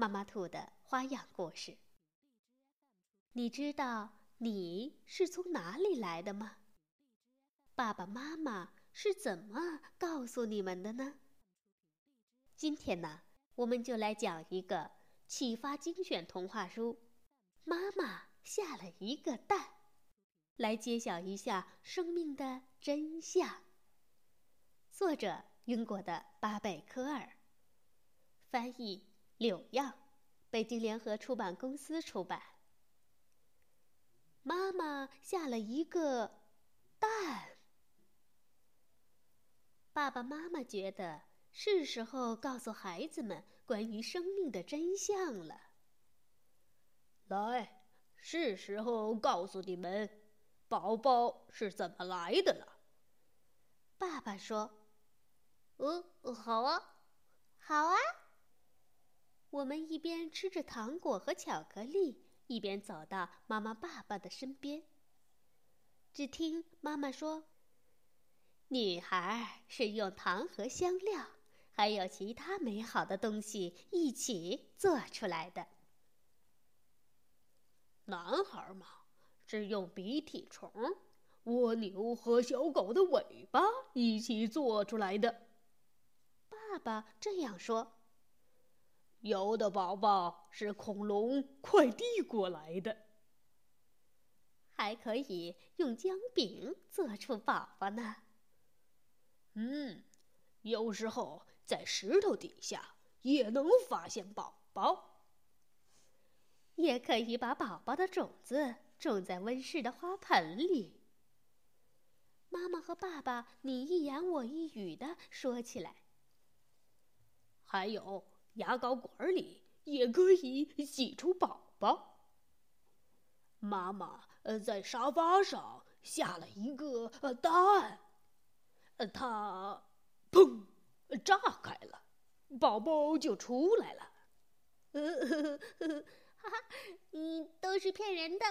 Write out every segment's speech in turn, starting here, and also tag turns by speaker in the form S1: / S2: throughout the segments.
S1: 妈妈兔的花样故事。你知道你是从哪里来的吗？爸爸妈妈是怎么告诉你们的呢？今天呢，我们就来讲一个启发精选童话书《妈妈下了一个蛋》，来揭晓一下生命的真相。作者：英国的巴贝科尔，翻译。柳样，北京联合出版公司出版。妈妈下了一个蛋，爸爸妈妈觉得是时候告诉孩子们关于生命的真相了。
S2: 来，是时候告诉你们，宝宝是怎么来的了。
S1: 爸爸说：“嗯，好啊，好啊。”我们一边吃着糖果和巧克力，一边走到妈妈、爸爸的身边。只听妈妈说：“女孩是用糖和香料，还有其他美好的东西一起做出来的。
S2: 男孩嘛，是用鼻涕虫、蜗牛和小狗的尾巴一起做出来的。”
S1: 爸爸这样说。
S2: 有的宝宝是恐龙快递过来的，
S1: 还可以用姜饼做出宝宝呢。
S2: 嗯，有时候在石头底下也能发现宝宝，
S1: 也可以把宝宝的种子种在温室的花盆里。妈妈和爸爸你一言我一语的说起来，
S2: 还有。牙膏管里也可以挤出宝宝。妈妈呃在沙发上下了一个呃蛋，呃，它砰炸开了，宝宝就出来了。
S1: 呃 哈哈，你都是骗人的！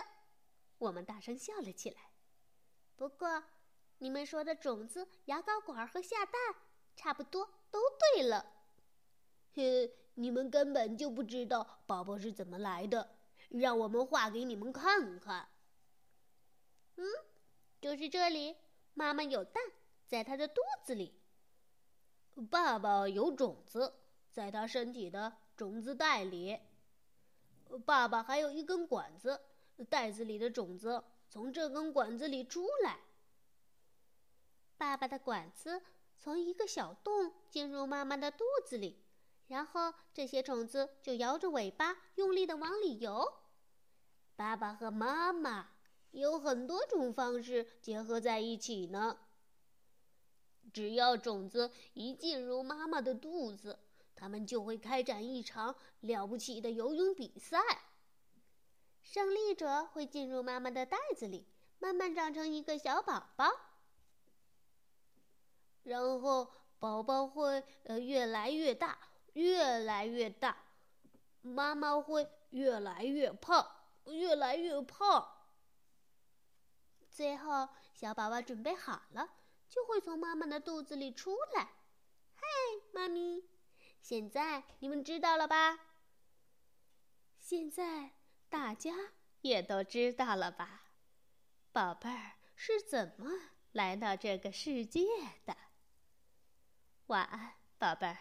S1: 我们大声笑了起来。不过，你们说的种子、牙膏管和下蛋，差不多都对了。
S2: 哼，你们根本就不知道宝宝是怎么来的，让我们画给你们看看。
S1: 嗯，就是这里，妈妈有蛋，在她的肚子里；
S2: 爸爸有种子，在他身体的种子袋里。爸爸还有一根管子，袋子里的种子从这根管子里出来。
S1: 爸爸的管子从一个小洞进入妈妈的肚子里。然后这些种子就摇着尾巴，用力的往里游。爸爸和妈妈有很多种方式结合在一起呢。只要种子一进入妈妈的肚子，他们就会开展一场了不起的游泳比赛。胜利者会进入妈妈的袋子里，慢慢长成一个小宝宝。然后宝宝会呃越来越大。越来越大，妈妈会越来越胖，越来越胖。最后，小宝宝准备好了，就会从妈妈的肚子里出来。嗨，妈咪，现在你们知道了吧？现在大家也都知道了吧？宝贝儿是怎么来到这个世界的？晚安，宝贝儿。